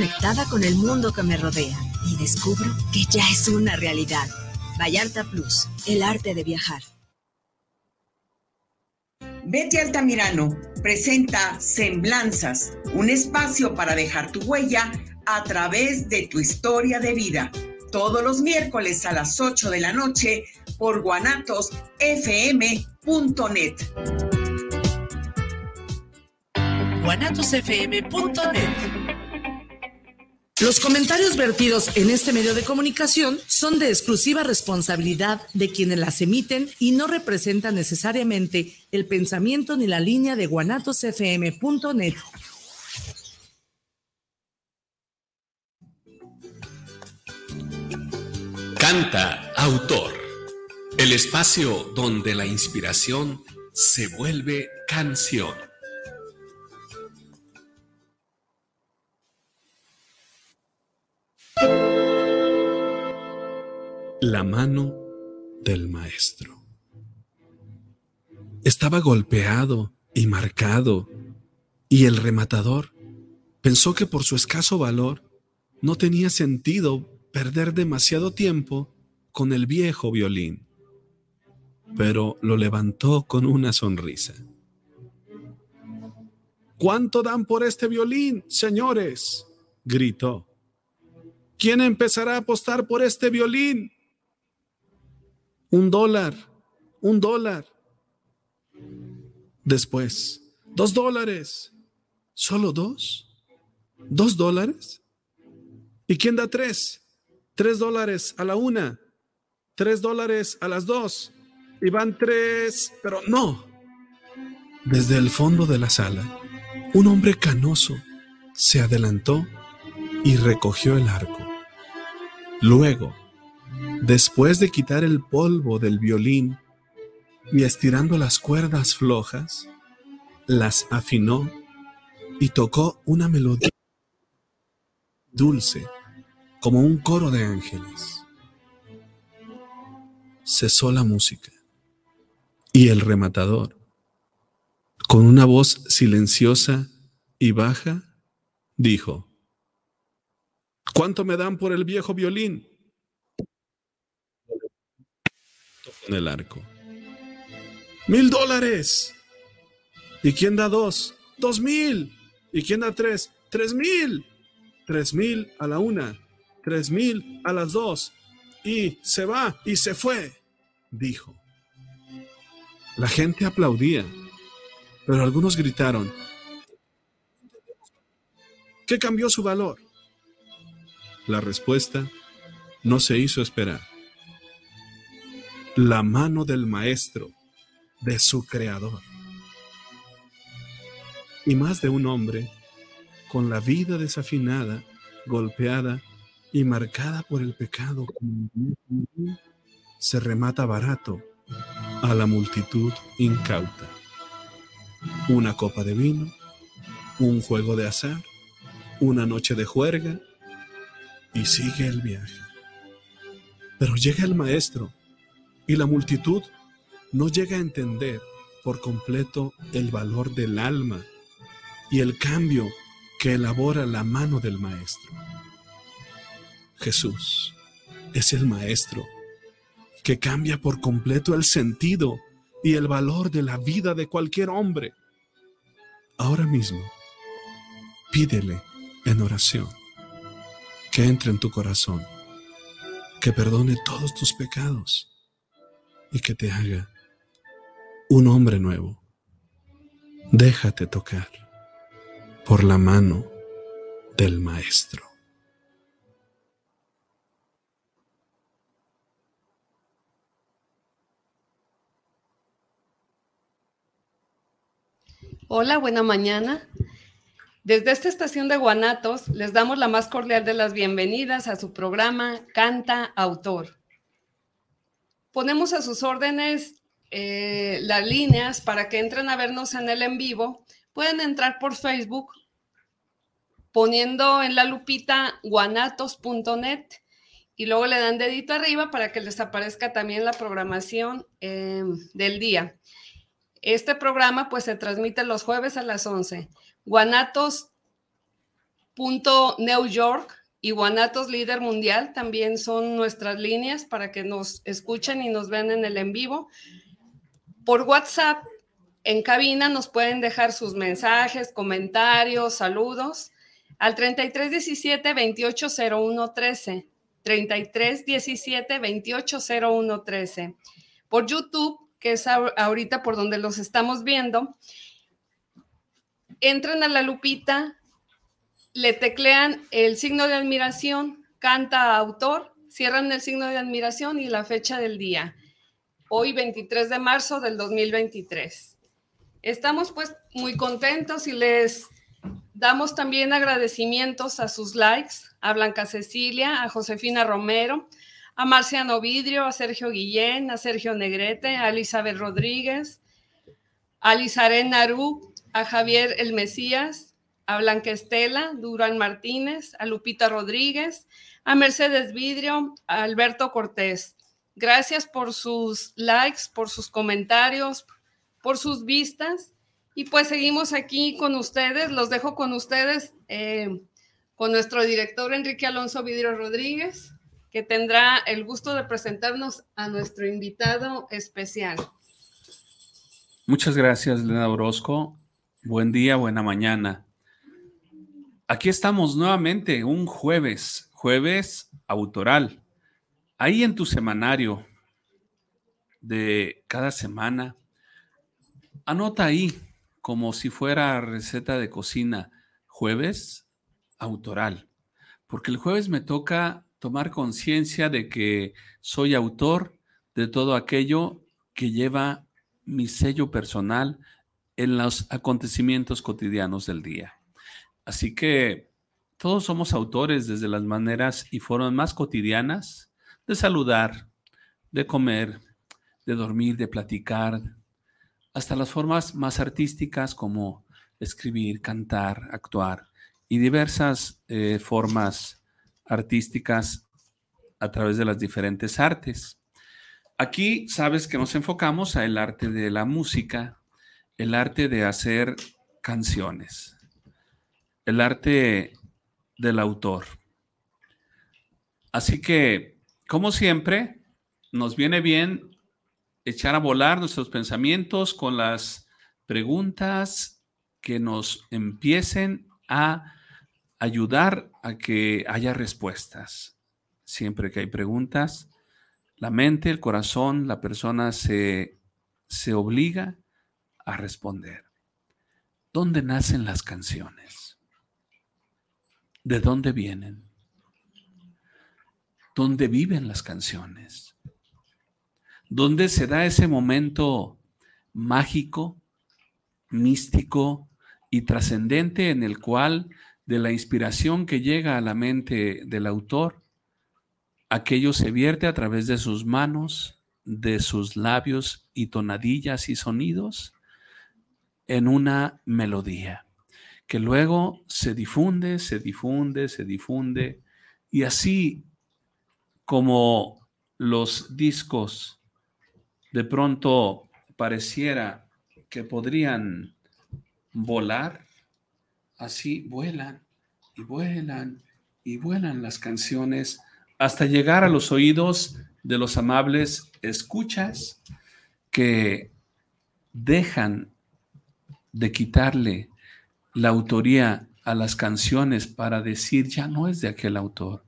conectada con el mundo que me rodea y descubro que ya es una realidad. Vallarta Plus, el arte de viajar. Betty Altamirano presenta Semblanzas, un espacio para dejar tu huella a través de tu historia de vida. Todos los miércoles a las 8 de la noche por guanatosfm.net. guanatosfm.net los comentarios vertidos en este medio de comunicación son de exclusiva responsabilidad de quienes las emiten y no representan necesariamente el pensamiento ni la línea de guanatosfm.net. Canta Autor, el espacio donde la inspiración se vuelve canción. La mano del maestro. Estaba golpeado y marcado, y el rematador pensó que por su escaso valor no tenía sentido perder demasiado tiempo con el viejo violín, pero lo levantó con una sonrisa. ¿Cuánto dan por este violín, señores? gritó. ¿Quién empezará a apostar por este violín? Un dólar, un dólar. Después, dos dólares. ¿Solo dos? ¿Dos dólares? ¿Y quién da tres? Tres dólares a la una, tres dólares a las dos. Y van tres, pero no. Desde el fondo de la sala, un hombre canoso se adelantó y recogió el arco. Luego, Después de quitar el polvo del violín y estirando las cuerdas flojas, las afinó y tocó una melodía dulce como un coro de ángeles. Cesó la música y el rematador, con una voz silenciosa y baja, dijo, ¿Cuánto me dan por el viejo violín? El arco. ¡Mil dólares! ¿Y quién da dos? ¡Dos mil! ¿Y quién da tres? ¡Tres mil! Tres mil a la una, tres mil a las dos. Y se va y se fue, dijo. La gente aplaudía, pero algunos gritaron, ¿qué cambió su valor? La respuesta no se hizo esperar la mano del maestro, de su creador. Y más de un hombre, con la vida desafinada, golpeada y marcada por el pecado, se remata barato a la multitud incauta. Una copa de vino, un juego de azar, una noche de juerga, y sigue el viaje. Pero llega el maestro, y la multitud no llega a entender por completo el valor del alma y el cambio que elabora la mano del Maestro. Jesús es el Maestro que cambia por completo el sentido y el valor de la vida de cualquier hombre. Ahora mismo, pídele en oración que entre en tu corazón, que perdone todos tus pecados y que te haga un hombre nuevo. Déjate tocar por la mano del Maestro. Hola, buena mañana. Desde esta estación de Guanatos les damos la más cordial de las bienvenidas a su programa Canta Autor ponemos a sus órdenes eh, las líneas para que entren a vernos en el en vivo. Pueden entrar por Facebook poniendo en la lupita guanatos.net y luego le dan dedito arriba para que les aparezca también la programación em, del día. Este programa pues se transmite los jueves a las 11. Guanatos New York y Guanatos Líder Mundial también son nuestras líneas para que nos escuchen y nos vean en el en vivo. Por WhatsApp, en cabina, nos pueden dejar sus mensajes, comentarios, saludos al 3317 280113. 3317 280113. Por YouTube, que es ahorita por donde los estamos viendo, entran a la lupita, le teclean el signo de admiración, canta autor, cierran el signo de admiración y la fecha del día. Hoy 23 de marzo del 2023. Estamos pues muy contentos y les damos también agradecimientos a sus likes, a Blanca Cecilia, a Josefina Romero, a Marciano Vidrio, a Sergio Guillén, a Sergio Negrete, a Elizabeth Rodríguez, a Lizarén Narú, a Javier El Mesías, a Blanca Estela, Durán Martínez, a Lupita Rodríguez, a Mercedes Vidrio, a Alberto Cortés. Gracias por sus likes, por sus comentarios, por sus vistas. Y pues seguimos aquí con ustedes, los dejo con ustedes, eh, con nuestro director Enrique Alonso Vidrio Rodríguez, que tendrá el gusto de presentarnos a nuestro invitado especial. Muchas gracias, Lena Orozco. Buen día, buena mañana. Aquí estamos nuevamente, un jueves, jueves autoral. Ahí en tu semanario de cada semana, anota ahí como si fuera receta de cocina, jueves autoral, porque el jueves me toca tomar conciencia de que soy autor de todo aquello que lleva mi sello personal en los acontecimientos cotidianos del día. Así que todos somos autores desde las maneras y formas más cotidianas de saludar, de comer, de dormir, de platicar, hasta las formas más artísticas como escribir, cantar, actuar y diversas eh, formas artísticas a través de las diferentes artes. Aquí sabes que nos enfocamos a el arte de la música, el arte de hacer canciones, el arte del autor. Así que, como siempre, nos viene bien echar a volar nuestros pensamientos con las preguntas que nos empiecen a ayudar a que haya respuestas. Siempre que hay preguntas, la mente, el corazón, la persona se, se obliga a responder. ¿Dónde nacen las canciones? ¿De dónde vienen? ¿Dónde viven las canciones? ¿Dónde se da ese momento mágico, místico y trascendente en el cual de la inspiración que llega a la mente del autor, aquello se vierte a través de sus manos, de sus labios y tonadillas y sonidos en una melodía, que luego se difunde, se difunde, se difunde, y así como los discos de pronto pareciera que podrían volar, así vuelan y vuelan y vuelan las canciones hasta llegar a los oídos de los amables escuchas que dejan de quitarle la autoría a las canciones para decir ya no es de aquel autor,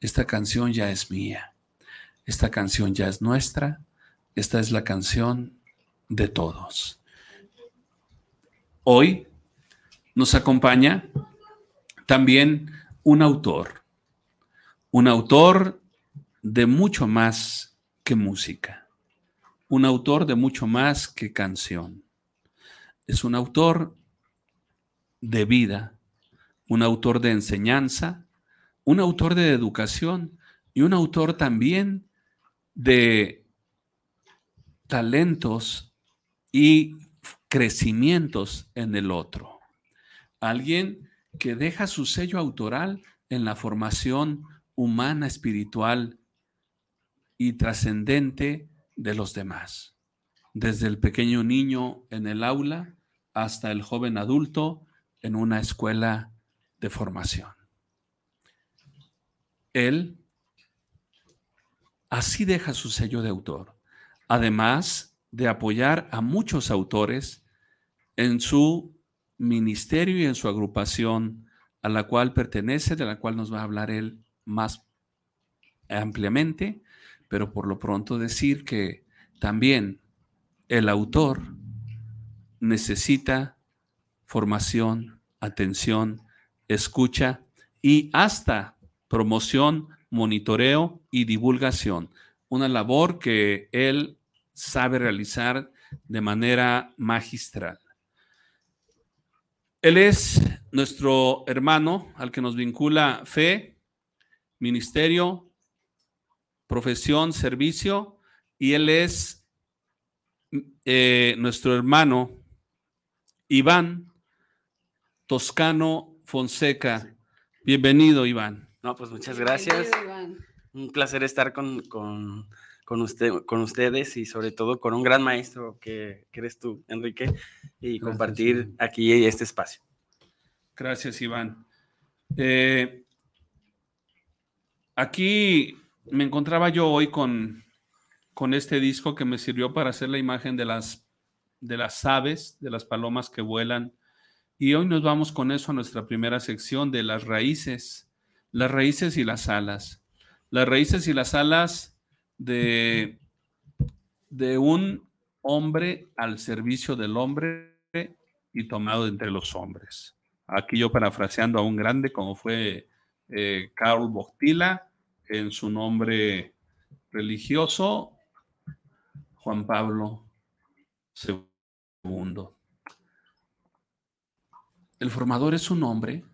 esta canción ya es mía, esta canción ya es nuestra, esta es la canción de todos. Hoy nos acompaña también un autor, un autor de mucho más que música, un autor de mucho más que canción. Es un autor de vida, un autor de enseñanza, un autor de educación y un autor también de talentos y crecimientos en el otro alguien que deja su sello autoral en la formación humana, espiritual y trascendente de los demás. Desde el pequeño niño en el aula hasta el joven adulto en una escuela de formación. Él así deja su sello de autor, además de apoyar a muchos autores en su ministerio y en su agrupación a la cual pertenece, de la cual nos va a hablar él más ampliamente, pero por lo pronto decir que también el autor necesita formación, atención, escucha y hasta promoción, monitoreo y divulgación. Una labor que él sabe realizar de manera magistral. Él es nuestro hermano al que nos vincula fe, ministerio, profesión, servicio, y él es eh, nuestro hermano Iván Toscano Fonseca. Bienvenido, Iván. No, pues muchas gracias. Un placer estar con, usted, con ustedes y sobre todo con un gran maestro que, eres tú, Enrique, y compartir aquí este espacio. Gracias, Iván. Eh, aquí me encontraba yo hoy con, con este disco que me sirvió para hacer la imagen de las, de las aves, de las palomas que vuelan. Y hoy nos vamos con eso a nuestra primera sección de las raíces, las raíces y las alas. Las raíces y las alas de, de un hombre al servicio del hombre y tomado entre los hombres. Aquí yo parafraseando a un grande como fue eh, Carl Boctila en su nombre religioso, Juan Pablo II. El formador es un hombre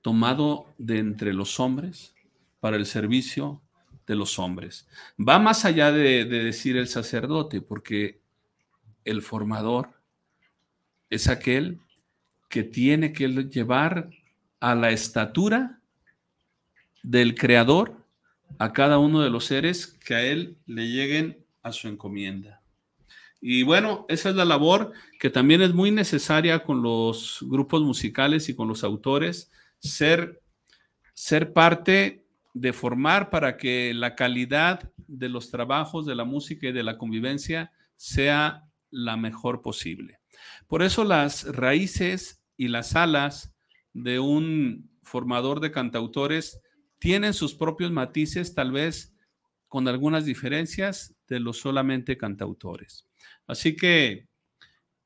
tomado de entre los hombres para el servicio de los hombres. Va más allá de decir el sacerdote, porque el formador es aquel que tiene que llevar a la estatura del Creador a cada uno de los seres que a Él le lleguen a su encomienda. Y bueno, esa es la labor que también es muy necesaria con los grupos musicales y con los autores, ser, ser parte de formar para que la calidad de los trabajos, de la música y de la convivencia sea la mejor posible. Por eso las raíces y las alas de un formador de cantautores tienen sus propios matices, tal vez con algunas diferencias de los solamente cantautores. Así que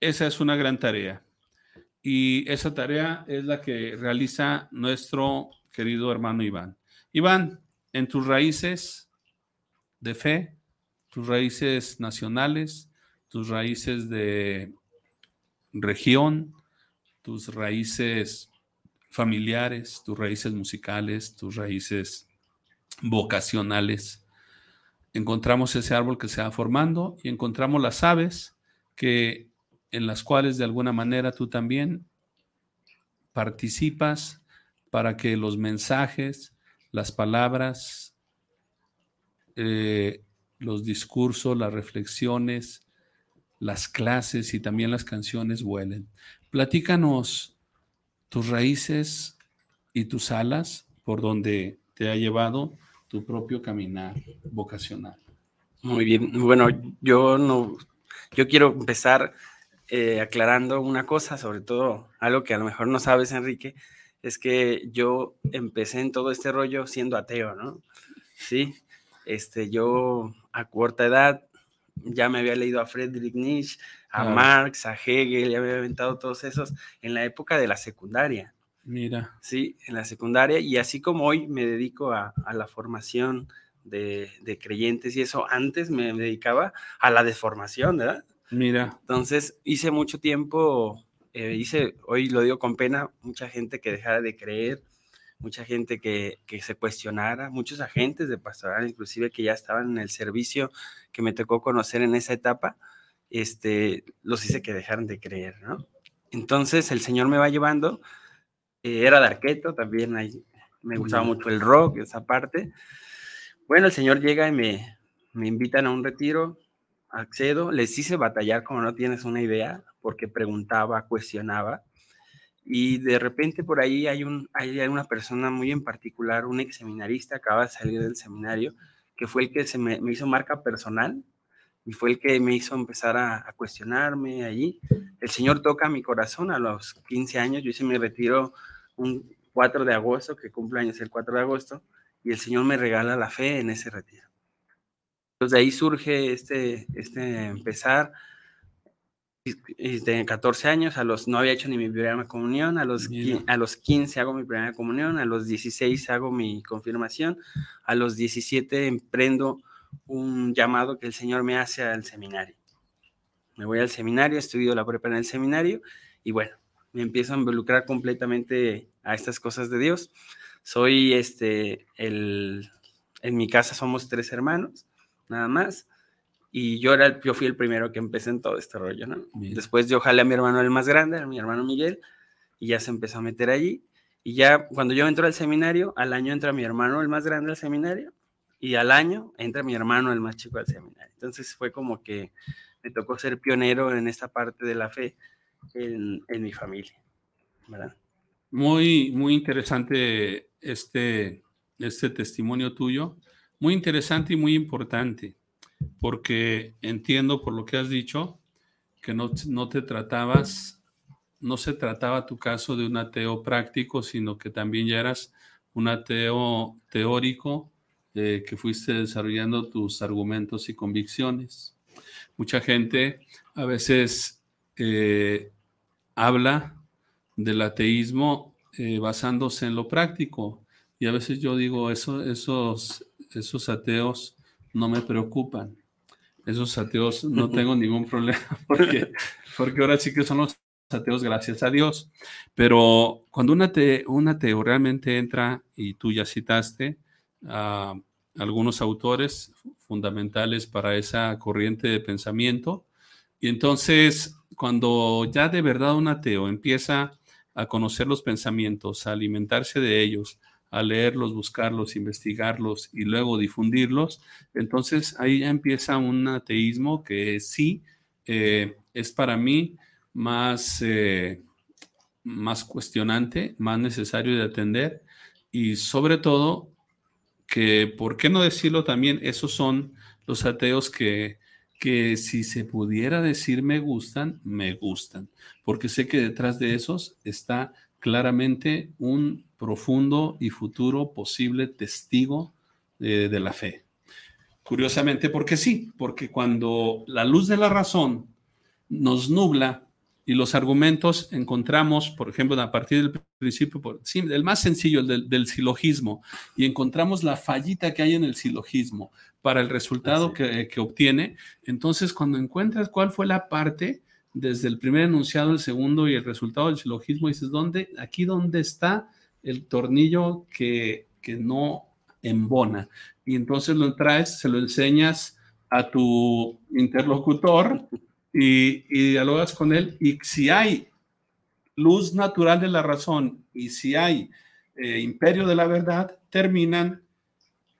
esa es una gran tarea. Y esa tarea es la que realiza nuestro querido hermano Iván. Iván, en tus raíces de fe, tus raíces nacionales, tus raíces de región, tus raíces familiares, tus raíces musicales, tus raíces vocacionales. Encontramos ese árbol que se va formando y encontramos las aves que en las cuales de alguna manera tú también participas para que los mensajes, las palabras, eh, los discursos, las reflexiones, las clases y también las canciones vuelen. Platícanos tus raíces y tus alas por donde te ha llevado tu propio caminar vocacional. Muy bien, bueno, yo no, yo quiero empezar eh, aclarando una cosa, sobre todo algo que a lo mejor no sabes, Enrique, es que yo empecé en todo este rollo siendo ateo, ¿no? Sí, este, yo a corta edad ya me había leído a Friedrich Nietzsche, a Marx, a Hegel, ya había inventado todos esos en la época de la secundaria. Mira. Sí, en la secundaria. Y así como hoy me dedico a, la formación de, creyentes y eso, antes me dedicaba a la deformación, ¿verdad? Mira. Entonces hice mucho tiempo, eh, hice, hoy lo digo con pena, mucha gente que dejara de creer, mucha gente que, que, se cuestionara, muchos agentes de pastoral, inclusive que ya estaban en el servicio que me tocó conocer en esa etapa, este, los hice que dejaran de creer, ¿no? Entonces el Señor me va llevando, eh, era de arqueto, también me gustaba mucho el rock, esa parte. Bueno, el Señor llega y me, me invitan a un retiro, accedo, les hice batallar como no tienes una idea, porque preguntaba, cuestionaba, Y de repente por ahí hay, un, hay una persona muy en particular, un ex seminarista, acaba de salir del seminario, que fue el que se me, hizo marca personal y fue el que me hizo empezar a, a, cuestionarme allí. El Señor toca mi corazón a los 15 años, yo hice mi retiro un 4 de agosto, que cumple años el 4 de agosto, y el Señor me regala la fe en ese retiro. Entonces de ahí surge este, este empezar de 14 años, a los, no había hecho ni mi primera comunión, a los, a los 15 hago mi primera comunión, a los 16 hago mi confirmación, a los 17 emprendo un llamado que el Señor me hace al seminario. Me voy al seminario, estudio la prepa en el seminario y bueno, me empiezo a involucrar completamente a estas cosas de Dios. Soy este, el, en mi casa somos tres hermanos, nada más. Y yo, era yo fui el primero que empecé en todo este rollo, ¿no? Después yo jalé a mi hermano el más grande, a mi hermano Miguel, y ya se empezó a meter allí. Y ya cuando yo entro al seminario, al año entra mi hermano el más grande al seminario, y al año entra mi hermano el más chico al seminario. Entonces fue como que me tocó ser pionero en esta parte de la fe en, en mi familia, ¿verdad? Muy, muy interesante este, este testimonio tuyo, muy interesante y muy importante porque entiendo por lo que has dicho que no, no te tratabas, no se trataba tu caso de un ateo práctico, sino que también ya eras un ateo teórico eh, que fuiste desarrollando tus argumentos y convicciones. Mucha gente a veces eh, habla del ateísmo eh, basándose en lo práctico y a veces yo digo, eso, esos, esos ateos no me preocupan. Esos ateos no tengo ningún problema porque, porque ahora sí que son los ateos, gracias a Dios. Pero cuando un ateo, un ateo realmente entra, y tú ya citaste a algunos autores fundamentales para esa corriente de pensamiento, y entonces cuando ya de verdad un ateo empieza a conocer los pensamientos, a alimentarse de ellos, a leerlos, buscarlos, investigarlos y luego difundirlos, entonces ahí ya empieza un ateísmo que sí eh, es para mí más, eh, más cuestionante, más necesario de atender y sobre todo que, ¿por qué no decirlo también? Esos son los ateos que, que si se pudiera decir me gustan, me gustan, porque sé que detrás de esos está claramente un profundo y futuro posible testigo de, de la fe. Curiosamente, porque sí, porque cuando la luz de la razón nos nubla y los argumentos encontramos, por ejemplo, a partir del principio, por, sí, el más sencillo, el del, del, silogismo, y encontramos la fallita que hay en el silogismo para el resultado que, que, obtiene, entonces cuando encuentras cuál fue la parte desde el primer enunciado, el segundo y el resultado del silogismo, dices, ¿dónde, aquí dónde está el tornillo que, que no embona? Y entonces lo traes, se lo enseñas a tu interlocutor y, y dialogas con él. Y si hay luz natural de la razón y si hay eh, imperio de la verdad, terminan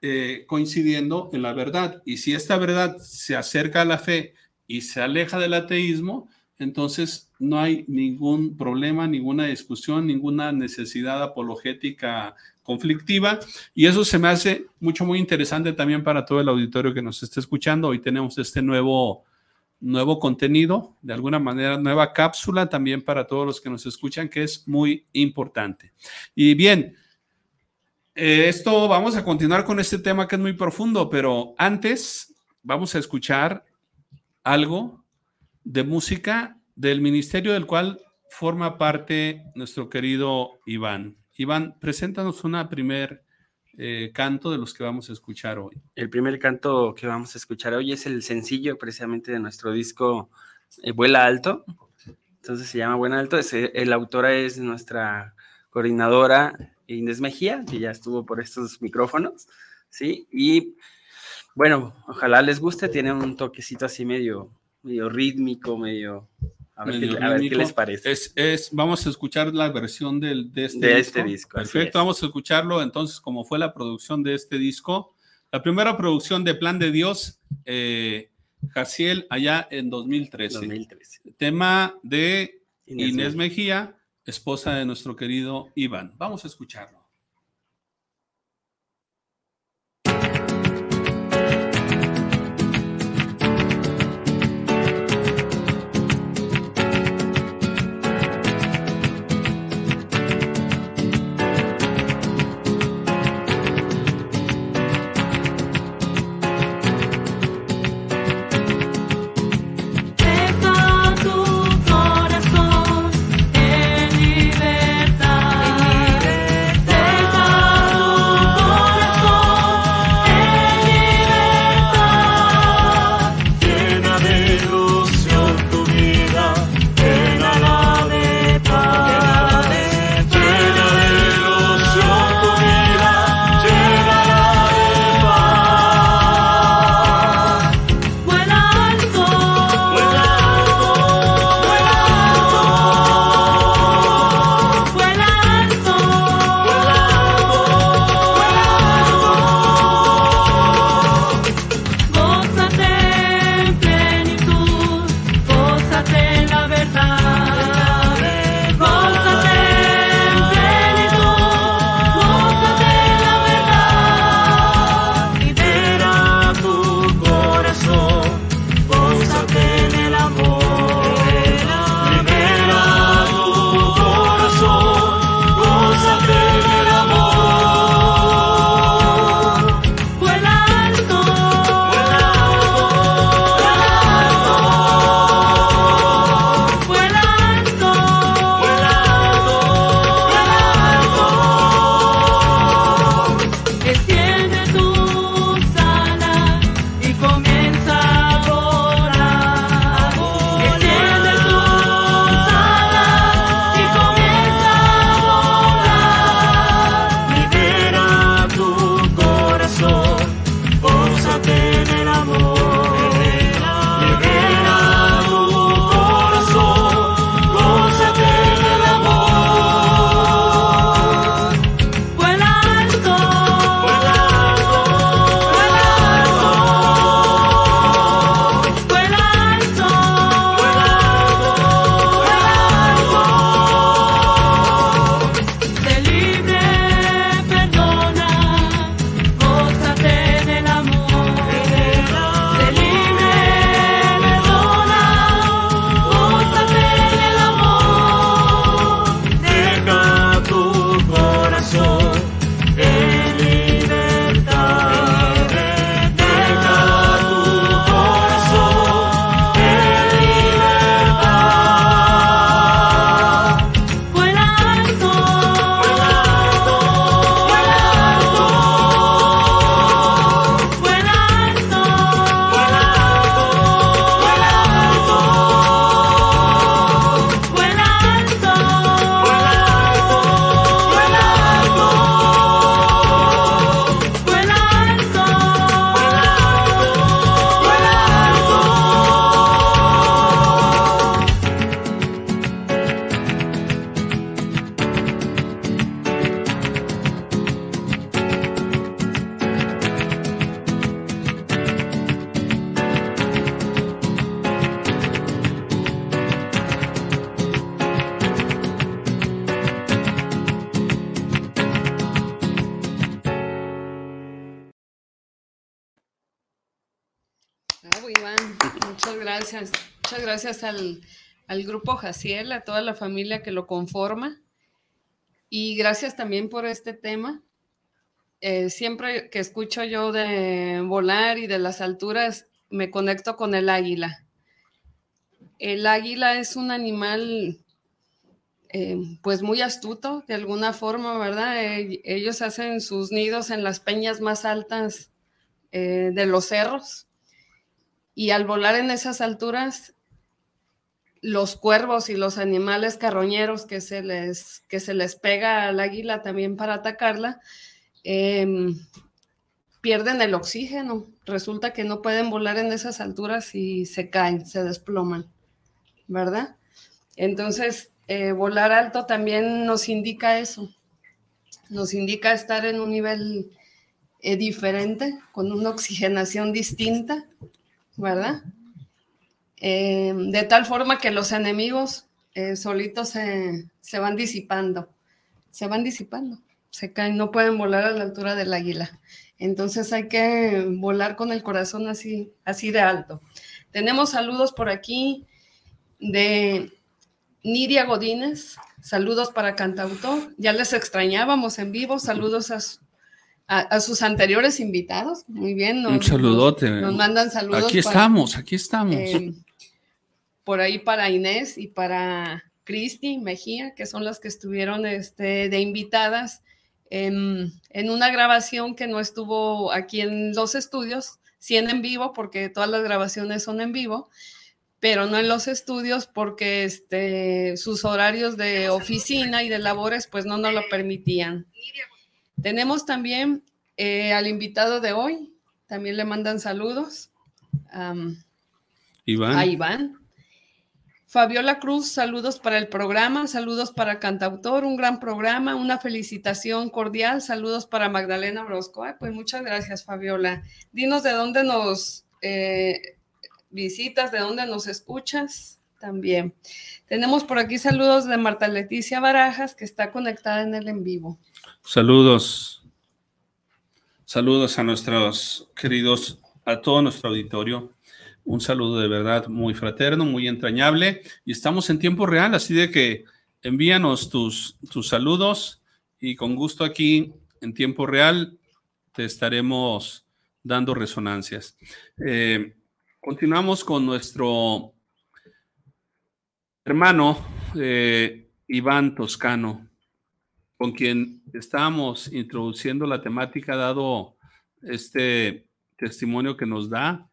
eh, coincidiendo en la verdad. Y si esta verdad se acerca a la fe y se aleja del ateísmo, entonces no hay ningún problema, ninguna discusión, ninguna necesidad apologética conflictiva. Y eso se me hace mucho, muy interesante también para todo el auditorio que nos esté escuchando. Hoy tenemos este nuevo, nuevo contenido, de alguna manera, nueva cápsula también para todos los que nos escuchan, que es muy importante. Y bien, eh, esto vamos a continuar con este tema que es muy profundo, pero antes vamos a escuchar algo de música del ministerio del cual forma parte nuestro querido Iván. Iván, preséntanos una primer eh, canto de los que vamos a escuchar hoy. El primer canto que vamos a escuchar hoy es el sencillo precisamente de nuestro disco eh, Vuela Alto. Entonces se llama Vuela Alto. Es, el autora es nuestra coordinadora Inés Mejía, que ya estuvo por estos micrófonos, ¿sí? Y bueno, ojalá les guste, tiene un toquecito así medio medio rítmico, medio... A ver, qué, a ver qué, les parece. Es, es, vamos a escuchar la versión del, de este de disco. Este disco Perfecto, vamos a escucharlo entonces como fue la producción de este disco. La primera producción de Plan de Dios, eh, Jaciel, allá en 2013. 2013. Tema de Inés, Inés Mejía esposa de nuestro querido Iván. Vamos a escucharlo. Al, grupo Jaciel, a toda la familia que lo conforma. Y gracias también por este tema. Eh, siempre que escucho yo de volar y de las alturas, me conecto con el águila. El águila es un animal eh, pues muy astuto de alguna forma, ¿verdad? Eh, ellos hacen sus nidos en las peñas más altas de los cerros y al volar en esas alturas los cuervos y los animales carroñeros que se les, que se les pega al águila también para atacarla, em, pierden el oxígeno. Resulta que no pueden volar en esas alturas y se caen, se desploman, ¿verdad? Entonces, eh, volar alto también nos indica eso, nos indica estar en un nivel eh, diferente, con una oxigenación distinta, ¿verdad? Em, de tal forma que los enemigos eh, solitos se, se van disipando, se van disipando, se caen, no pueden volar a la altura del águila. Entonces hay que volar con el corazón así, así de alto. Tenemos saludos por aquí de Nidia Godínez, saludos para Cantautor. Ya les extrañábamos en vivo, saludos a, sus anteriores invitados. Muy bien. Un saludote. Nos, mandan saludos. Aquí estamos, aquí estamos. Eh, por ahí para Inés y para Cristi Mejía, que son las que estuvieron este, de invitadas en, una grabación que no estuvo aquí en los estudios, sí en, en vivo, porque todas las grabaciones son en vivo, pero no en los estudios porque este, sus horarios de oficina y de labores pues no nos lo permitían. Tenemos también eh, al invitado de hoy, también le mandan saludos. Iván. A Iván. Fabiola Cruz, saludos para el programa, saludos para Cantautor, un gran programa, una felicitación cordial, saludos para Magdalena Orozco. pues muchas gracias, Fabiola. Dinos de dónde nos eh, visitas, de dónde nos escuchas también. Tenemos por aquí saludos de Marta Leticia Barajas, que está conectada en el en vivo. Saludos. Saludos a nuestros queridos, a todo nuestro auditorio. Un saludo de verdad muy fraterno, muy entrañable. Y estamos en tiempo real, así de que envíanos tus, tus saludos y con gusto aquí en tiempo real te estaremos dando resonancias. Eh, continuamos con nuestro hermano eh, Iván Toscano, con quien estábamos introduciendo la temática, dado este testimonio que nos da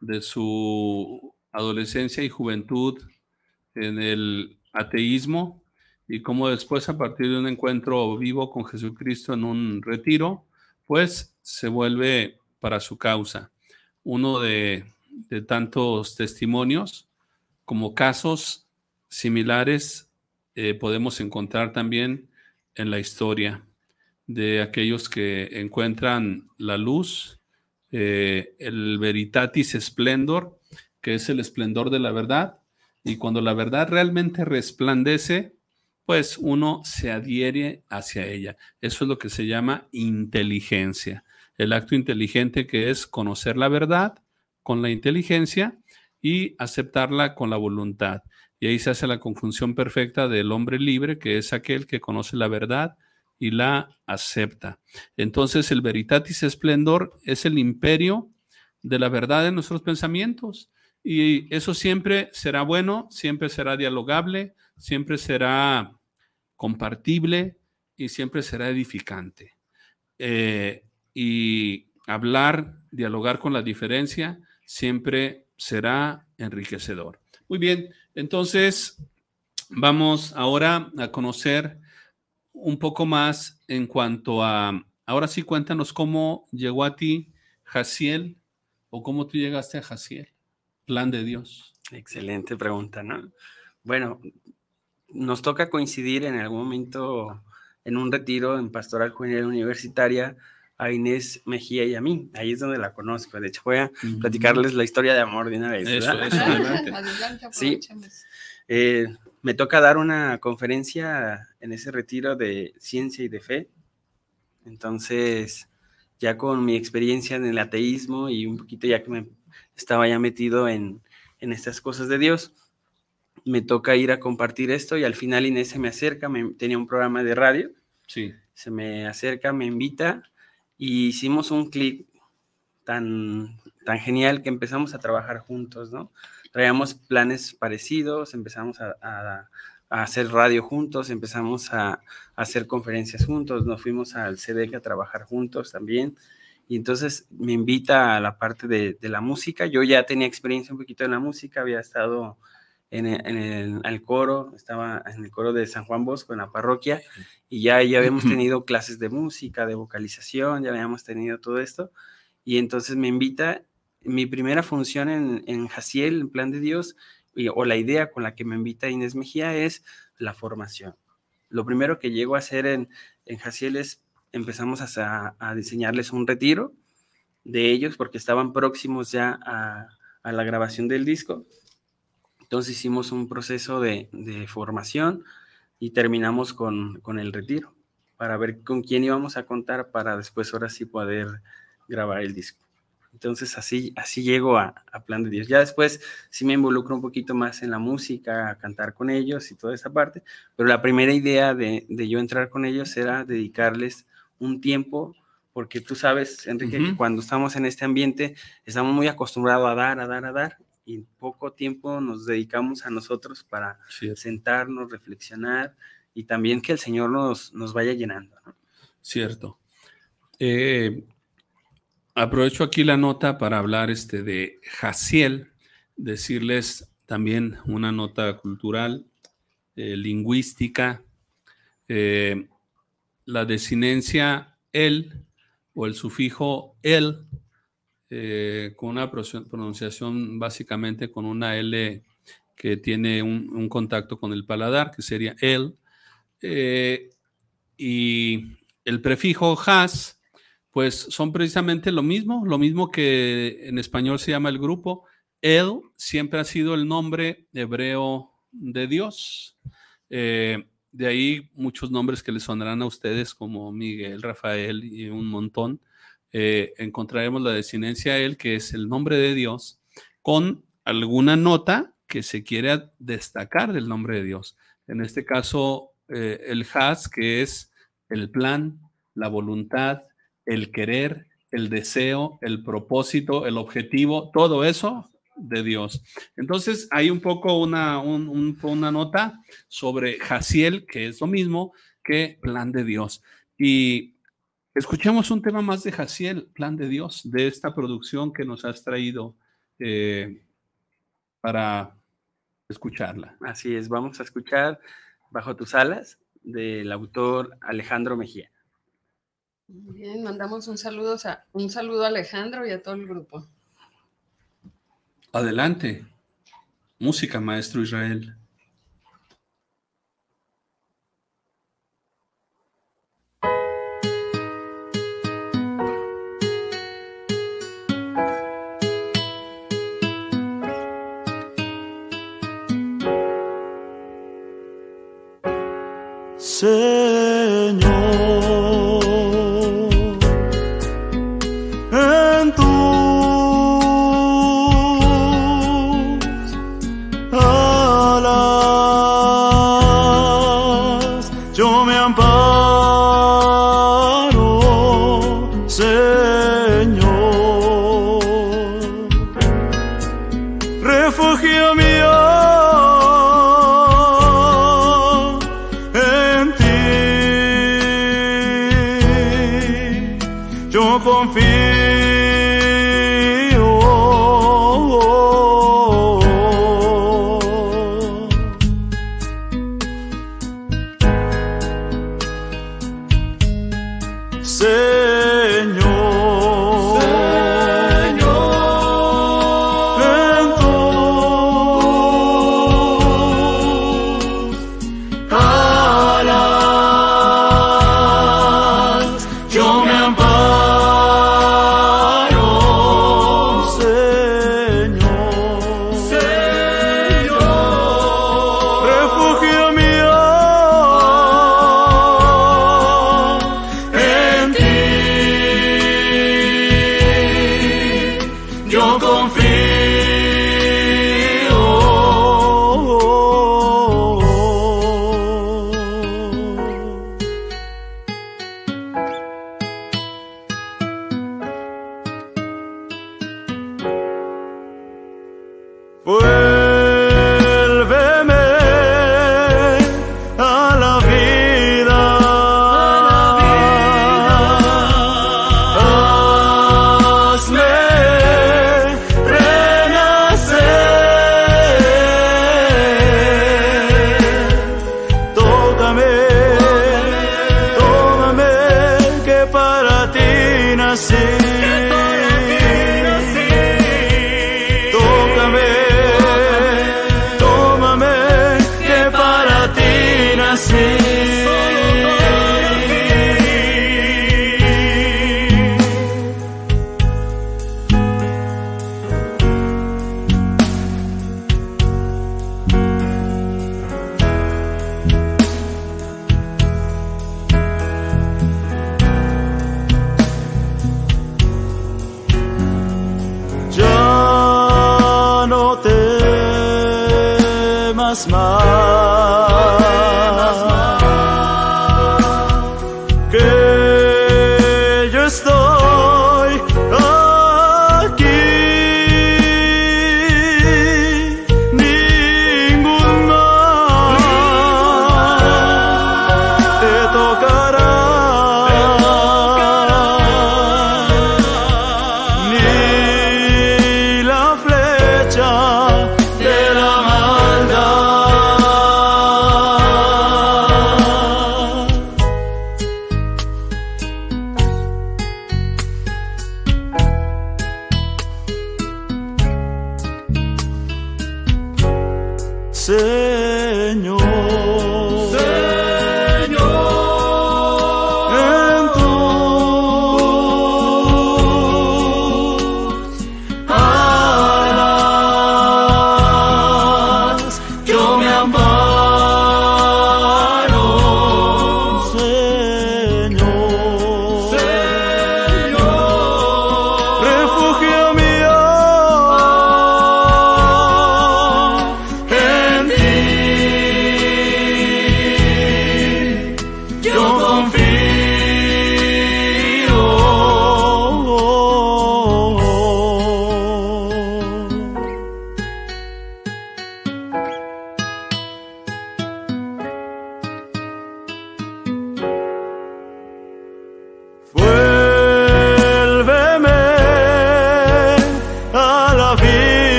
de su adolescencia y juventud en el ateísmo y cómo después a partir de un encuentro vivo con Jesucristo en un retiro, pues se vuelve para su causa. Uno de, tantos testimonios como casos similares eh, podemos encontrar también en la historia de aquellos que encuentran la luz eh, el veritatis splendor, que es el esplendor de la verdad, y cuando la verdad realmente resplandece, pues uno se adhiere hacia ella. Eso es lo que se llama inteligencia. El acto inteligente que es conocer la verdad con la inteligencia y aceptarla con la voluntad. Y ahí se hace la conjunción perfecta del hombre libre, que es aquel que conoce la verdad y la acepta. Entonces el veritatis esplendor es el imperio de la verdad en nuestros pensamientos y eso siempre será bueno, siempre será dialogable, siempre será compartible y siempre será edificante. Eh, y hablar, dialogar con la diferencia, siempre será enriquecedor. Muy bien, entonces vamos ahora a conocer un poco más en cuanto a, ahora sí cuéntanos cómo llegó a ti Jaciel o cómo tú llegaste a Jaciel, plan de Dios. Excelente pregunta, ¿no? Bueno, nos toca coincidir en algún momento en un retiro en Pastoral Juvenil Universitaria a Inés Mejía y a mí. Ahí es donde la conozco. De hecho, voy a platicarles la historia de amor de una vez. Eso, eso, adelante. sí. Eh, me toca dar una conferencia en ese retiro de ciencia y de fe. Entonces, ya con mi experiencia en el ateísmo y un poquito ya que me estaba ya metido en, estas cosas de Dios, me toca ir a compartir esto y al final Inés se me acerca, me, tenía un programa de radio, sí. se me acerca, me invita y hicimos un clip tan, tan genial que empezamos a trabajar juntos, ¿no? traíamos planes parecidos, empezamos a, hacer radio juntos, empezamos a, hacer conferencias juntos, nos fuimos al CDEC a trabajar juntos también. Y entonces me invita a la parte de, la música. Yo ya tenía experiencia un poquito en la música, había estado en el, coro, estaba en el coro de San Juan Bosco, en la parroquia, y ya, ya habíamos tenido clases de música, de vocalización, ya habíamos tenido todo esto. Y entonces me invita mi primera función en, en Jaciel, en Plan de Dios, o la idea con la que me invita Inés Mejía es la formación. Lo primero que llego a hacer en, en Jaciel es empezamos a, a, diseñarles un retiro de ellos porque estaban próximos ya a, a la grabación del disco. Entonces hicimos un proceso de, formación y terminamos con, con, el retiro para ver con quién íbamos a contar para después ahora sí poder grabar el disco. Entonces así, así llego a, Plan de Dios. Ya después sí me involucro un poquito más en la música, a cantar con ellos y toda esa parte, pero la primera idea de, de yo entrar con ellos era dedicarles un tiempo, porque tú sabes, Enrique, que cuando estamos en este ambiente estamos muy acostumbrados a dar, a dar, a dar, y poco tiempo nos dedicamos a nosotros para sentarnos, reflexionar y también que el Señor nos, nos vaya llenando. Cierto. Eh, Aprovecho aquí la nota para hablar este de Jaciel, decirles también una nota cultural, eh, lingüística, eh, la desinencia el o el sufijo el, eh, con una pronunciación básicamente con una L que tiene un, contacto con el paladar, que sería el, y el prefijo has, pues son precisamente lo mismo, lo mismo que en español se llama el grupo. Él siempre ha sido el nombre hebreo de Dios. Eh, de ahí muchos nombres que le sonarán a ustedes como Miguel, Rafael y un montón. Eh, encontraremos la desinencia Él, que es el nombre de Dios, con alguna nota que se quiera destacar del nombre de Dios. En este caso, eh, el Has, que es el plan, la voluntad, el querer, el deseo, el propósito, el objetivo, todo eso de Dios. Entonces, hay un poco una, una nota sobre Jaciel, que es lo mismo que plan de Dios. Y escuchemos un tema más de Jaciel, plan de Dios, de esta producción que nos has traído eh, para escucharla. Así es, vamos a escuchar Bajo tus alas del autor Alejandro Mejía. Bien, mandamos un saludo, a, un saludo a Alejandro y a todo el grupo. Adelante. Música, maestro Israel. say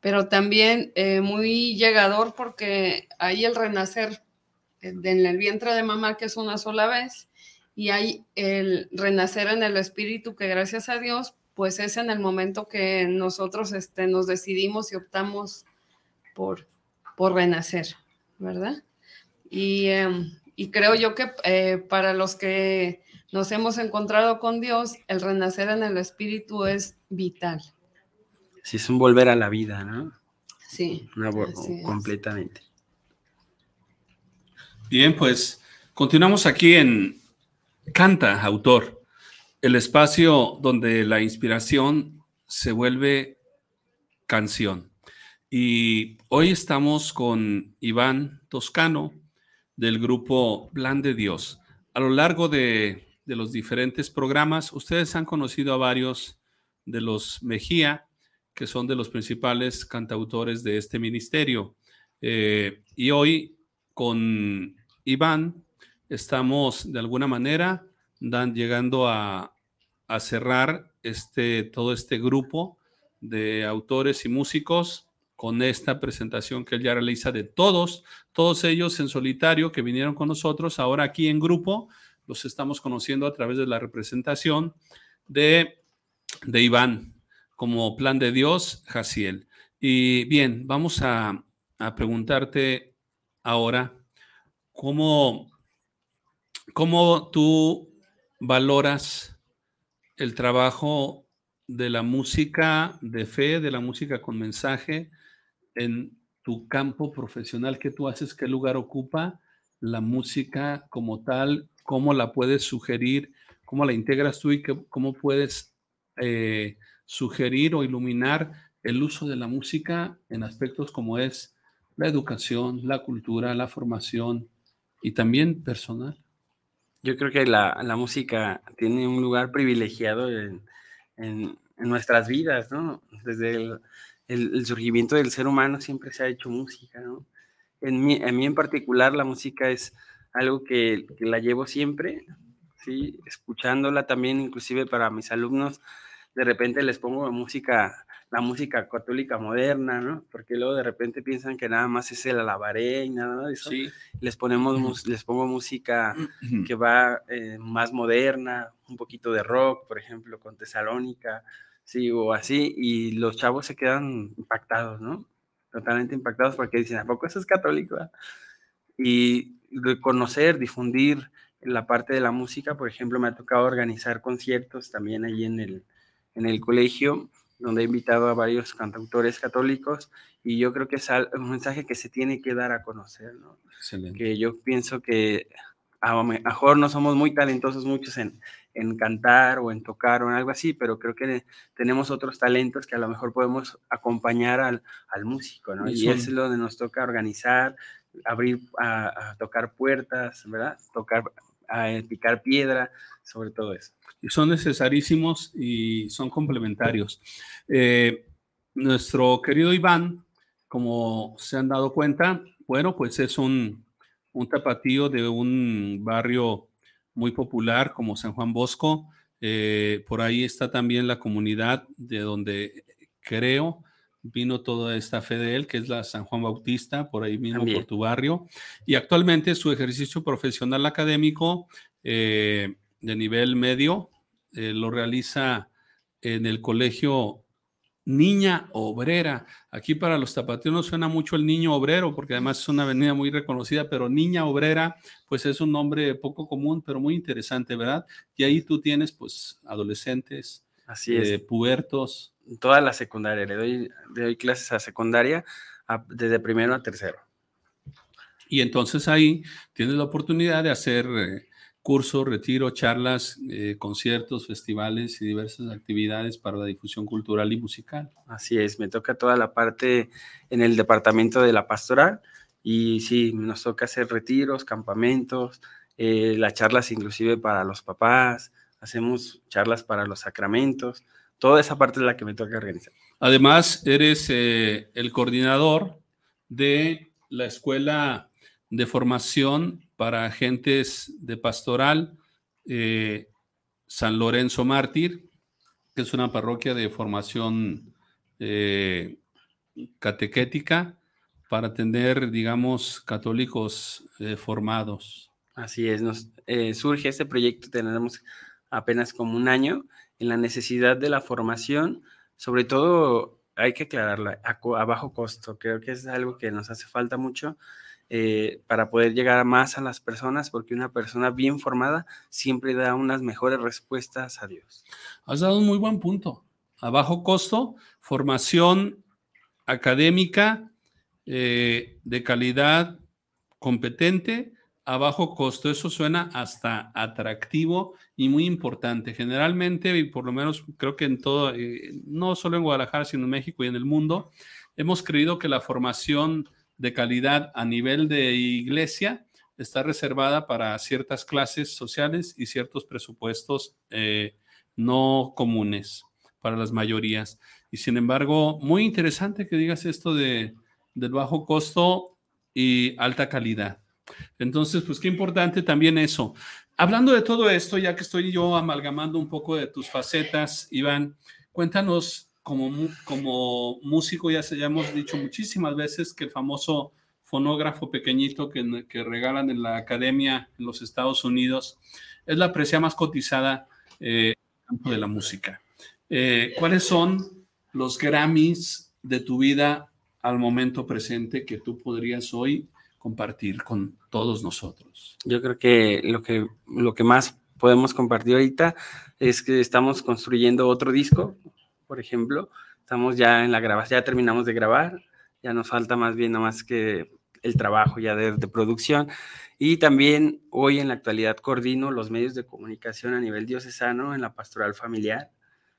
pero también eh, muy llegador porque hay el renacer eh, en el vientre de mamá, que es una sola vez, y hay el renacer en el espíritu, que gracias a Dios, pues es en el momento que nosotros este, nos decidimos y optamos por, por renacer, ¿verdad? Y, em, y creo yo que eh, para los que nos hemos encontrado con Dios, el renacer en el espíritu es vital. Sí, es un volver a la vida, ¿no? Sí. Una es. completamente. Bien, pues continuamos aquí en Canta, autor, el espacio donde la inspiración se vuelve canción. Y hoy estamos con Iván Toscano del grupo Plan de Dios. A lo largo de, de los diferentes programas, ustedes han conocido a varios de los Mejía, que son de los principales cantautores de este ministerio. Eh, y hoy con Iván estamos de alguna manera dan, llegando a, a cerrar este, todo este grupo de autores y músicos con esta presentación que él ya realiza de todos, todos ellos en solitario que vinieron con nosotros, ahora aquí en grupo, los estamos conociendo a través de la representación de, de Iván como plan de Dios, Jaciel. Y bien, vamos a, a preguntarte ahora, ¿cómo, ¿cómo tú valoras el trabajo de la música de fe, de la música con mensaje en tu campo profesional que tú haces? ¿Qué lugar ocupa la música como tal? ¿Cómo la puedes sugerir? ¿Cómo la integras tú y cómo puedes eh, sugerir o iluminar el uso de la música en aspectos como es la educación, la cultura, la formación y también personal? Yo creo que la, la música tiene un lugar privilegiado en, en- en nuestras vidas, ¿no? Desde el, el- surgimiento del ser humano siempre se ha hecho música, ¿no? En mí, a mí en particular la música es algo que, que la llevo siempre, ¿sí? Escuchándola también, inclusive para mis alumnos, de repente les pongo música la música católica moderna, ¿no? Porque luego de repente piensan que nada más es el alabaré y nada de eso. Sí. Les ponemos, les pongo música que va eh, más moderna, un poquito de rock, por ejemplo, con Tesalónica, sí, o así, y los chavos se quedan impactados, ¿no? Totalmente impactados porque dicen, ¿a poco eso es católico? Y reconocer, difundir la parte de la música, por ejemplo, me ha tocado organizar conciertos también ahí en el, en el colegio donde he invitado a varios cantautores católicos y yo creo que es un mensaje que se tiene que dar a conocer, ¿no? Que yo pienso que a lo mejor no somos muy talentosos muchos en, en cantar o en tocar o en algo así, pero creo que tenemos otros talentos que a lo mejor podemos acompañar al, al músico, ¿no? Y, es lo que nos toca organizar, abrir, a, tocar puertas, ¿verdad? Tocar, a picar piedra, sobre todo eso son necesarísimos y son complementarios. Eh, nuestro querido Iván, como se han dado cuenta, bueno, pues es un, un tapatío de un barrio muy popular como San Juan Bosco. Eh, por ahí está también la comunidad de donde creo vino toda esta fe de él, que es la San Juan Bautista, por ahí mismo por tu barrio. Y actualmente su ejercicio profesional académico eh, de nivel medio eh, lo realiza en el colegio Niña Obrera. Aquí para los tapatíos suena mucho el Niño Obrero, porque además es una avenida muy reconocida, pero Niña Obrera, pues es un nombre poco común, pero muy interesante, ¿verdad? Y ahí tú tienes, pues, adolescentes, Así es. Eh, pubertos. Toda la secundaria, le doy, le doy clases a secundaria desde primero a tercero. Y entonces ahí tienes la oportunidad de hacer eh, curso, retiro, charlas, eh, conciertos, festivales y diversas actividades para la difusión cultural y musical. Así es, me toca toda la parte en el departamento de la pastoral y sí, nos toca hacer retiros, campamentos, eh, las charlas inclusive para los papás, hacemos charlas para los sacramentos, toda esa parte es la que me toca organizar. Además, eres eh, el coordinador de la escuela de formación para agentes de pastoral eh, San Lorenzo Mártir, que es una parroquia de formación eh, catequética para atender, digamos, católicos formados. Así es, nos surge este proyecto, tenemos apenas como un año, en la necesidad de la formación, sobre todo hay que aclararla, a bajo costo, creo que es algo que nos hace falta mucho eh, para poder llegar más a las personas, porque una persona bien formada siempre da unas mejores respuestas a Dios. Has dado un muy buen punto. A bajo costo, formación académica eh, de calidad competente a bajo costo. Eso suena hasta atractivo y muy importante. Generalmente, y por lo menos creo que en todo, eh, no solo en Guadalajara, sino en México y en el mundo, hemos creído que la formación de calidad a nivel de iglesia está reservada para ciertas clases sociales y ciertos presupuestos eh, no comunes para las mayorías. Y sin embargo, muy interesante que digas esto de, del bajo costo y alta calidad. Entonces, pues qué importante también eso. Hablando de todo esto, ya que estoy yo amalgamando un poco de tus facetas, Iván, cuéntanos como, como músico ya, se, ya hemos dicho muchísimas veces que el famoso fonógrafo pequeñito que, que, regalan en la academia en los Estados Unidos es la precia más cotizada eh, de la música. Eh, ¿Cuáles son los Grammys de tu vida al momento presente que tú podrías hoy compartir con todos nosotros? Yo creo que lo que, lo que más podemos compartir ahorita es que estamos construyendo otro disco, por ejemplo. Estamos ya en la grabación, ya terminamos de grabar, ya nos falta más bien nada más que el trabajo ya de, producción. Y también hoy en la actualidad coordino los medios de comunicación a nivel diocesano en la pastoral familiar.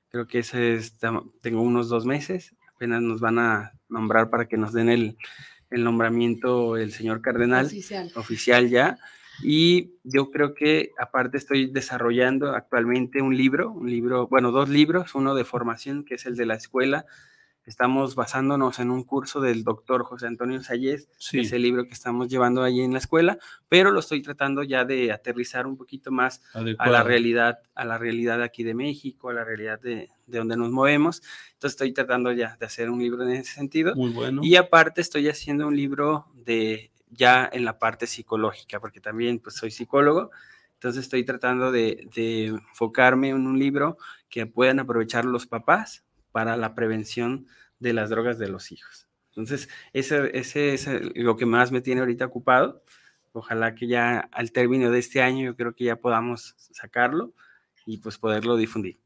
Creo que ese es, tengo unos dos meses, apenas nos van a nombrar para que nos den el, el nombramiento el señor cardenal oficial. oficial ya. Y yo creo que aparte estoy desarrollando actualmente un libro, un libro, bueno, dos libros, uno de formación, que es el de la escuela, Estamos basándonos en un curso del doctor José Antonio Sayez, sí. ese libro que estamos llevando allí en la escuela, pero lo estoy tratando ya de aterrizar un poquito más a la realidad, a la realidad aquí de México, a la realidad de, de donde nos movemos. Entonces estoy tratando ya de hacer un libro en ese sentido. Muy bueno. Y aparte estoy haciendo un libro de ya en la parte psicológica, porque también pues soy psicólogo. Entonces estoy tratando de, de enfocarme en un libro que puedan aprovechar los papás para la prevención de las drogas de los hijos. Entonces, ese, ese es lo que más me tiene ahorita ocupado. Ojalá que ya al término de este año yo creo que ya podamos sacarlo y pues poderlo difundir.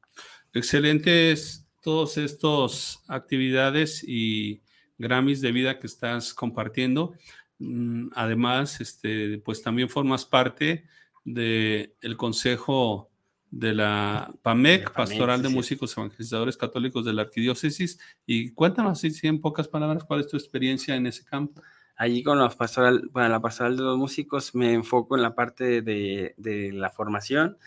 Excelentes todos estos actividades y Grammys de vida que estás compartiendo. Mm, además, este, pues también formas parte del el Consejo de la PAMEC, Pastoral de Músicos Evangelizadores Católicos de la Arquidiócesis. Y cuéntanos, así, en pocas palabras, cuál es tu experiencia en ese campo. Allí con la pastoral, bueno, la pastoral de los músicos me enfoco en la parte de, de, la formación,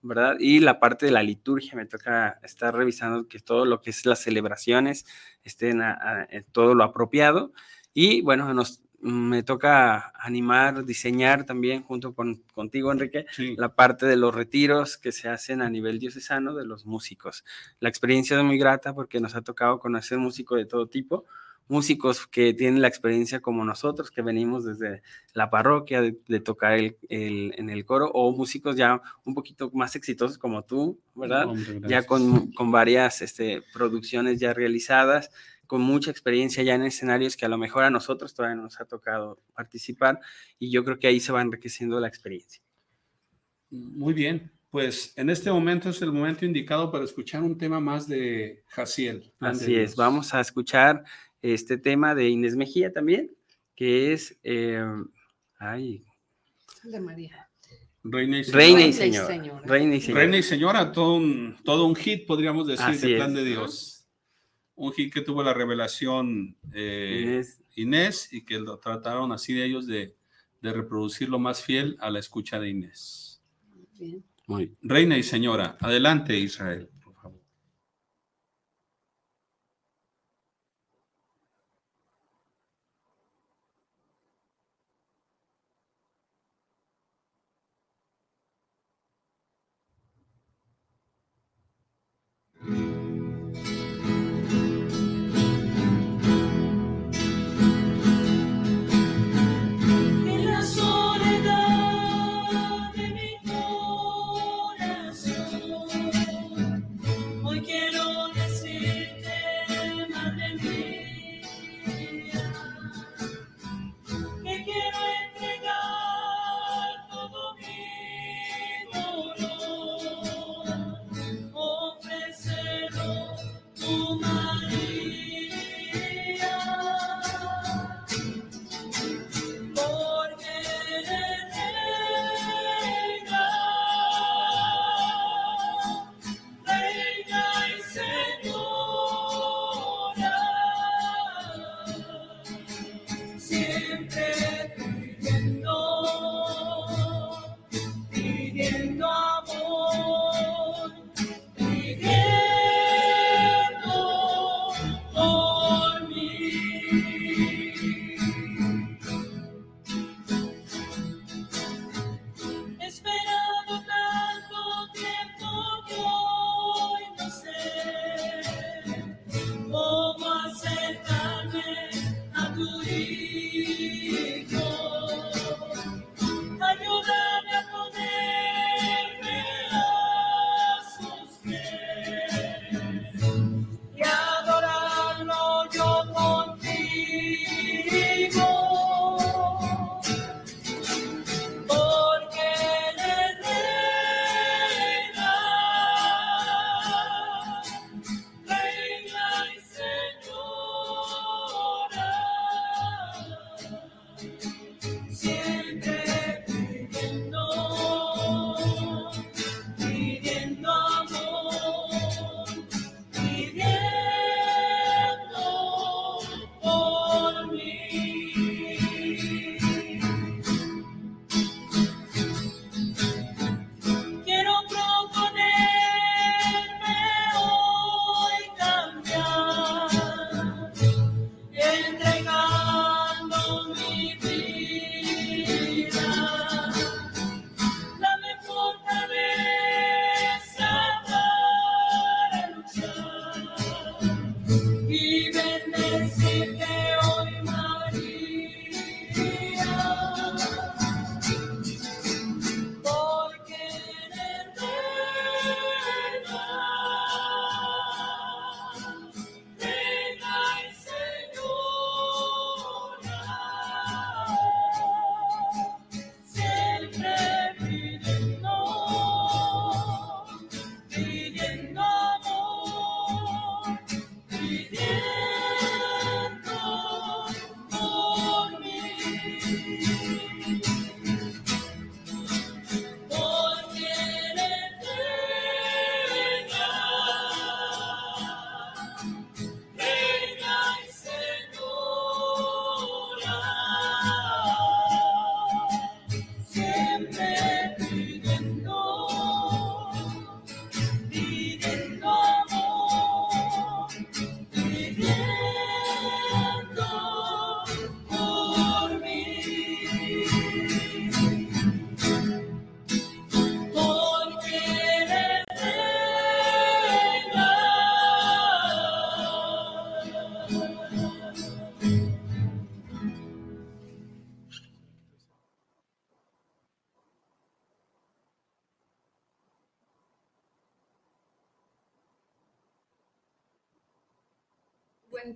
¿verdad? Y la parte de la liturgia, me toca estar revisando que todo lo que es las celebraciones estén a, a, todo lo apropiado. Y bueno, nos, me toca animar, diseñar también junto con, contigo, Enrique, sí. la parte de los retiros que se hacen a nivel diocesano de los músicos. La experiencia es muy grata porque nos ha tocado conocer músicos de todo tipo, músicos que tienen la experiencia como nosotros, que venimos desde la parroquia de, de tocar el, el, en el coro, o músicos ya un poquito más exitosos como tú, ¿verdad? Hombre, ya con, con varias este, producciones ya realizadas con mucha experiencia ya en escenarios que a lo mejor a nosotros todavía no nos ha tocado participar y yo creo que ahí se va enriqueciendo la experiencia. Muy bien, pues en este momento es el momento indicado para escuchar un tema más de Jaciel. Así es, vamos a escuchar este tema de Inés Mejía también, que es, eh, ay, de María. Reina y, Reina y, señora. señora. Reina y señora. Reina y señora, todo un, todo un hit, podríamos decir, Así de plan es. de Dios un hit que tuvo la revelación eh, Inés. Inés. y que lo trataron así de ellos de, de, reproducir lo más fiel a la escucha de Inés. Bien. Muy. Reina y señora, adelante Israel.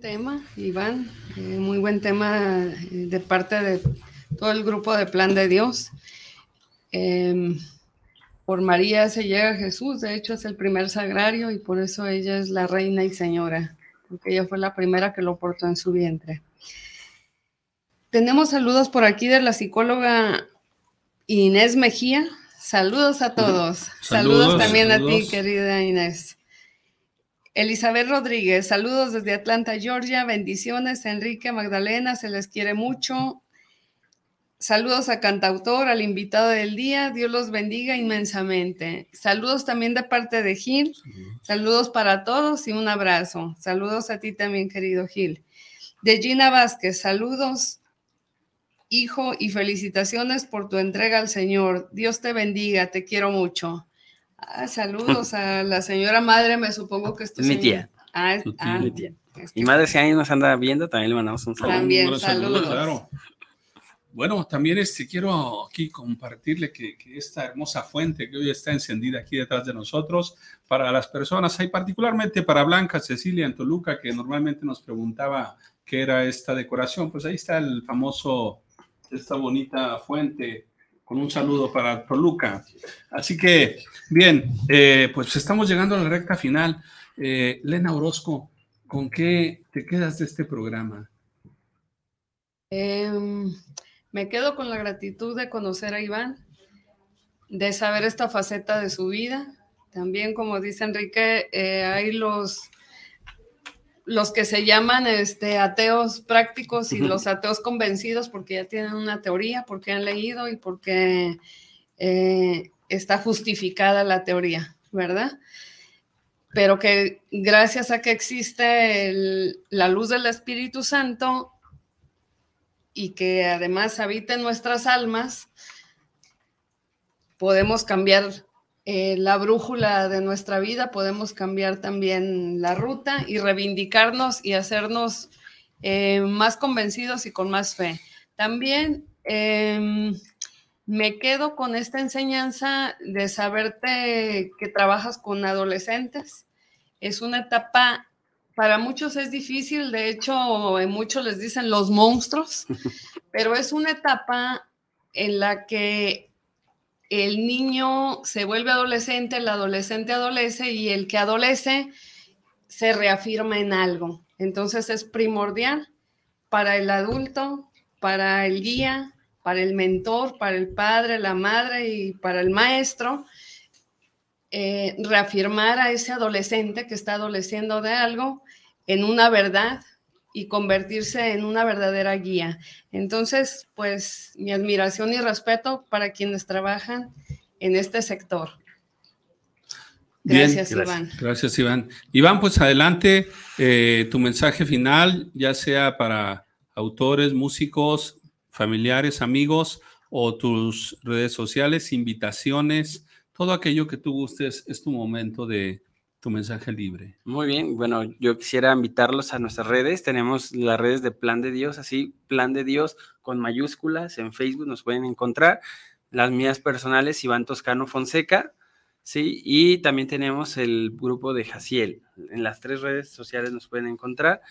Tema, Iván, eh, muy buen tema eh, de parte de todo el grupo de Plan de Dios. Em, por María se llega a Jesús, de hecho es el primer sagrario y por eso ella es la reina y señora, porque ella fue la primera que lo portó en su vientre. Tenemos saludos por aquí de la psicóloga Inés Mejía. Saludos a todos. Saludos, también a ti, querida Inés. Elizabeth Rodríguez, saludos desde Atlanta, Georgia. Bendiciones, Enrique, Magdalena, se les quiere mucho. Saludos a cantautor, al invitado del día. Dios los bendiga inmensamente. Saludos también de parte de Gil. Saludos para todos y un abrazo. Saludos a ti también, querido Gil. De Gina Vázquez, saludos, hijo, y felicitaciones por tu entrega al Señor. Dios te bendiga, te quiero mucho. Ah, saludos a la señora madre, me supongo que es tu Mi tía. Ah, ah, Mi tía. Mi madre, si alguien nos anda viendo, también le mandamos un saludo. También, Bueno, saludos. claro. Bueno, también este, quiero aquí compartirle que, que esta hermosa fuente que hoy está encendida aquí detrás de nosotros, para las personas, hay particularmente para Blanca Cecilia en Toluca, que normalmente nos preguntaba qué era esta decoración, pues ahí está el famoso, esta bonita fuente, con un saludo para Toluca. Así que, bien, eh, pues estamos llegando a la recta final. Eh, Lena Orozco, ¿con qué te quedas de este programa? Em, me quedo con la gratitud de conocer a Iván, de saber esta faceta de su vida. También, como dice Enrique, eh, hay los, los que se llaman este, ateos prácticos y los ateos convencidos porque ya tienen una teoría, porque han leído y porque eh, está justificada la teoría, ¿verdad? Pero que gracias a que existe el- la luz del Espíritu Santo, y que además habita en nuestras almas, podemos cambiar eh, la brújula de nuestra vida, podemos cambiar también la ruta y reivindicarnos y hacernos eh, más convencidos y con más fe. También em, me quedo con esta enseñanza de saberte que trabajas con adolescentes. Es una etapa para muchos es difícil, de hecho, en muchos les dicen los monstruos, pero es una etapa en la que el niño se vuelve adolescente, el adolescente adolece y el que adolece se reafirma en algo. Entonces es primordial para el adulto, para el guía, para el mentor, para el padre, la madre y para el maestro, eh, reafirmar a ese adolescente que está adoleciendo de algo en una verdad y convertirse en una verdadera guía. Entonces, pues mi admiración y respeto para quienes trabajan en este sector. Bien, Gracias, Iván. Gracias, Iván. Iván, pues adelante eh, tu mensaje final, ya sea para autores, músicos, familiares, amigos o tus redes sociales, invitaciones, todo aquello que tú gustes, es tu momento de mensaje libre. Muy bien, bueno, yo quisiera invitarlos a nuestras redes. Tenemos las redes de Plan de Dios, así, Plan de Dios con mayúsculas. En Facebook nos pueden encontrar. Las mías personales, Iván Toscano Fonseca, ¿sí? Y también tenemos el grupo de Jaciel. En las tres redes sociales nos pueden encontrar.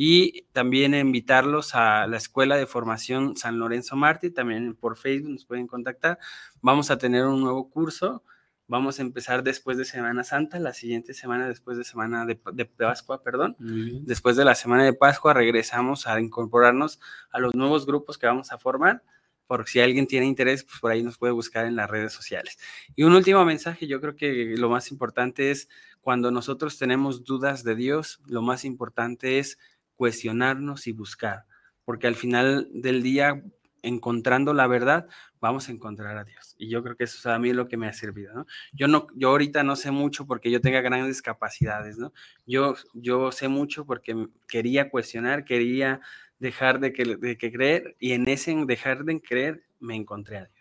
Y también invitarlos a la Escuela de Formación San Lorenzo Martí, también por Facebook nos pueden contactar. Vamos a tener un nuevo curso Vamos a empezar después de Semana Santa, la siguiente semana después de Semana de, de Pascua, perdón. Después de la Semana de Pascua regresamos a incorporarnos a los nuevos grupos que vamos a formar. Por si alguien tiene interés, pues por ahí nos puede buscar en las redes sociales. Y un último mensaje, yo creo que lo más importante es cuando nosotros tenemos dudas de Dios, lo más importante es cuestionarnos y buscar, porque al final del día, encontrando la verdad, vamos a encontrar a Dios. Y yo creo que eso es a mí lo que me ha servido. Yo, no, yo ahorita no sé mucho porque yo tenga grandes capacidades, ¿no? Yo, yo sé mucho porque quería cuestionar, quería dejar de, que, de que creer y en ese dejar de creer me encontré a Dios.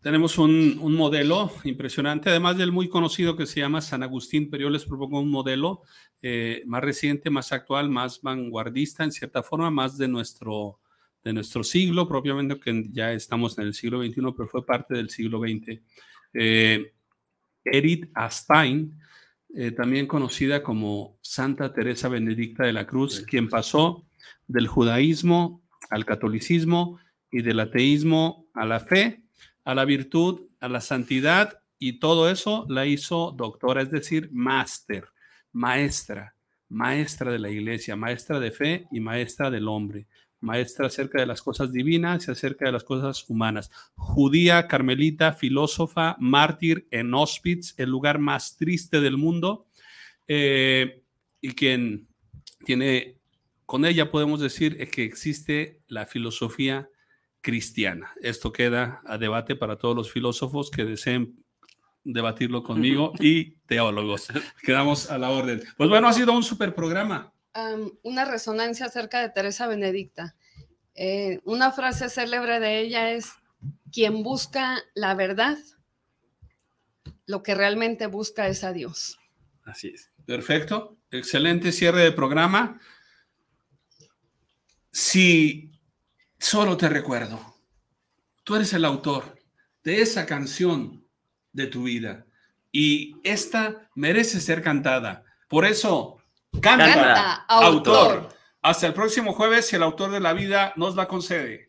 Tenemos un, un, modelo impresionante, además del muy conocido que se llama San Agustín, pero yo les propongo un modelo eh, más reciente, más actual, más vanguardista, en cierta forma, más de nuestro, de nuestro siglo, propiamente que ya estamos en el siglo XXI, pero fue parte del siglo XX. Eh, Edith Stein eh, también conocida como Santa Teresa Benedicta de la Cruz, quien pasó del judaísmo al catolicismo y del ateísmo a la fe, a la virtud, a la santidad y todo eso la hizo doctora, es decir, máster, maestra, maestra de la iglesia, maestra de fe y maestra del hombre, maestra acerca de las cosas divinas y acerca de las cosas humanas. Judía, carmelita, filósofa, mártir en Auschwitz, el lugar más triste del mundo, eh, y quien tiene, con ella podemos decir que existe la filosofía cristiana. Esto queda a debate para todos los filósofos que deseen debatirlo conmigo y teólogos. Quedamos a la orden. Pues bueno, ha sido un super programa. Una resonancia acerca de Teresa Benedicta. Eh, una frase célebre de ella es, quien busca la verdad, lo que realmente busca es a Dios. Así es. Perfecto. Excelente cierre de programa. Si solo te recuerdo, tú eres el autor de esa canción de tu vida. Y esta merece ser cantada. Por eso, canta, autor. Hasta el próximo jueves, si el autor de la vida nos la concede.